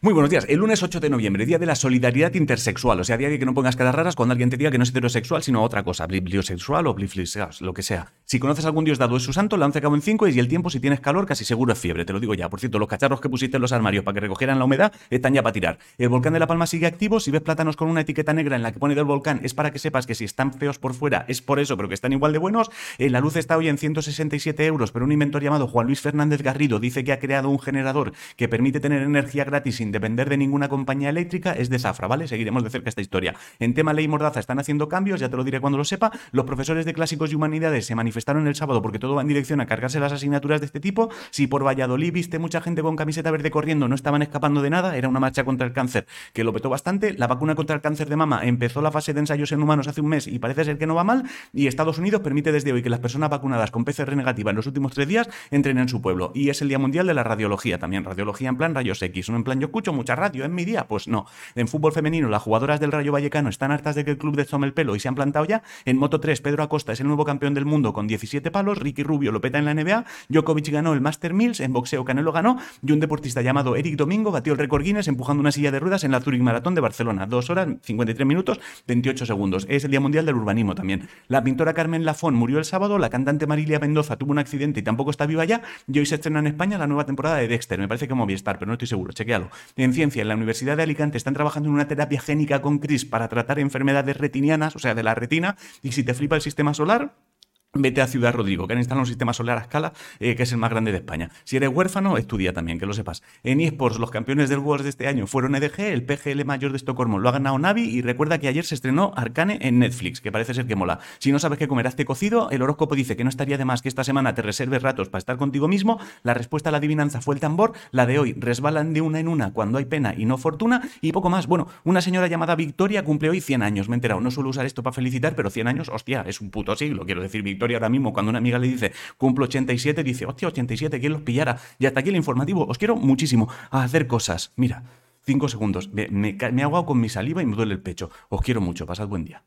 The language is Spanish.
Muy buenos días. El lunes 8 de noviembre, día de la solidaridad intersexual. O sea, día de que no pongas caras raras cuando alguien te diga que no es heterosexual, sino otra cosa, bibliosexual o bliflisexual, lo que sea. Si conoces algún dios dado es su santo, lance a cabo en 5 y el tiempo, si tienes calor, casi seguro es fiebre. Te lo digo ya. Por cierto, los cacharros que pusiste en los armarios para que recogieran la humedad están ya para tirar. El volcán de La Palma sigue activo. Si ves plátanos con una etiqueta negra en la que pone del volcán, es para que sepas que si están feos por fuera es por eso, pero que están igual de buenos. Eh, la luz está hoy en 167 euros, pero un inventor llamado Juan Luis Fernández Garrido dice que ha creado un generador que permite tener energía gratis sin depender de ninguna compañía eléctrica es de Zafra, ¿vale? Seguiremos de cerca esta historia. En tema ley Mordaza están haciendo cambios, ya te lo diré cuando lo sepa. Los profesores de clásicos y humanidades se manifestaron el sábado porque todo va en dirección a cargarse las asignaturas de este tipo. Si por Valladolid viste mucha gente con camiseta verde corriendo, no estaban escapando de nada, era una marcha contra el cáncer que lo petó bastante. La vacuna contra el cáncer de mama empezó la fase de ensayos en humanos hace un mes y parece ser que no va mal. Y Estados Unidos permite desde hoy que las personas vacunadas con PCR negativa en los últimos tres días entren en su pueblo. Y es el Día Mundial de la Radiología también. Radiología en plan rayos X, no en plan yo escucho mucha radio en mi día. Pues no. En fútbol femenino, las jugadoras del Rayo Vallecano están hartas de que el club de tome el pelo y se han plantado ya. En Moto 3, Pedro Acosta es el nuevo campeón del mundo con 17 palos. Ricky Rubio lo peta en la NBA. Djokovic ganó el Master Mills. En boxeo, Canelo ganó. Y un deportista llamado Eric Domingo batió el récord Guinness empujando una silla de ruedas en la Zurich Maratón de Barcelona. 2 horas, 53 minutos, 28 segundos. Es el Día Mundial del Urbanismo también. La pintora Carmen Lafón murió el sábado. La cantante Marilia Mendoza tuvo un accidente y tampoco está viva ya. Y hoy se estrena en España la nueva temporada de Dexter. Me parece que Movistar, pero no estoy seguro. Chequealo. En ciencia, en la Universidad de Alicante están trabajando en una terapia génica con CRIS para tratar enfermedades retinianas, o sea, de la retina, y si te flipa el sistema solar, Vete a Ciudad Rodrigo, que han instalado un sistema solar a escala eh, que es el más grande de España. Si eres huérfano, estudia también, que lo sepas. En eSports, los campeones del Worlds de este año fueron EDG, el PGL mayor de Estocolmo lo ha ganado Navi y recuerda que ayer se estrenó Arcane en Netflix, que parece ser que mola. Si no sabes qué comer, hazte cocido. El horóscopo dice que no estaría de más que esta semana te reserves ratos para estar contigo mismo. La respuesta a la adivinanza fue el tambor. La de hoy, resbalan de una en una cuando hay pena y no fortuna. Y poco más. Bueno, una señora llamada Victoria cumple hoy 100 años. Me he enterado. No suelo usar esto para felicitar, pero 100 años, hostia, es un puto siglo. Quiero decir, Victoria ahora mismo, cuando una amiga le dice, cumplo 87, dice, hostia, 87, ¿quién los pillara? Y hasta aquí el informativo. Os quiero muchísimo a hacer cosas. Mira, cinco segundos. Me, me, me con mi saliva y me duele el pecho. Os quiero mucho. Pasad buen día.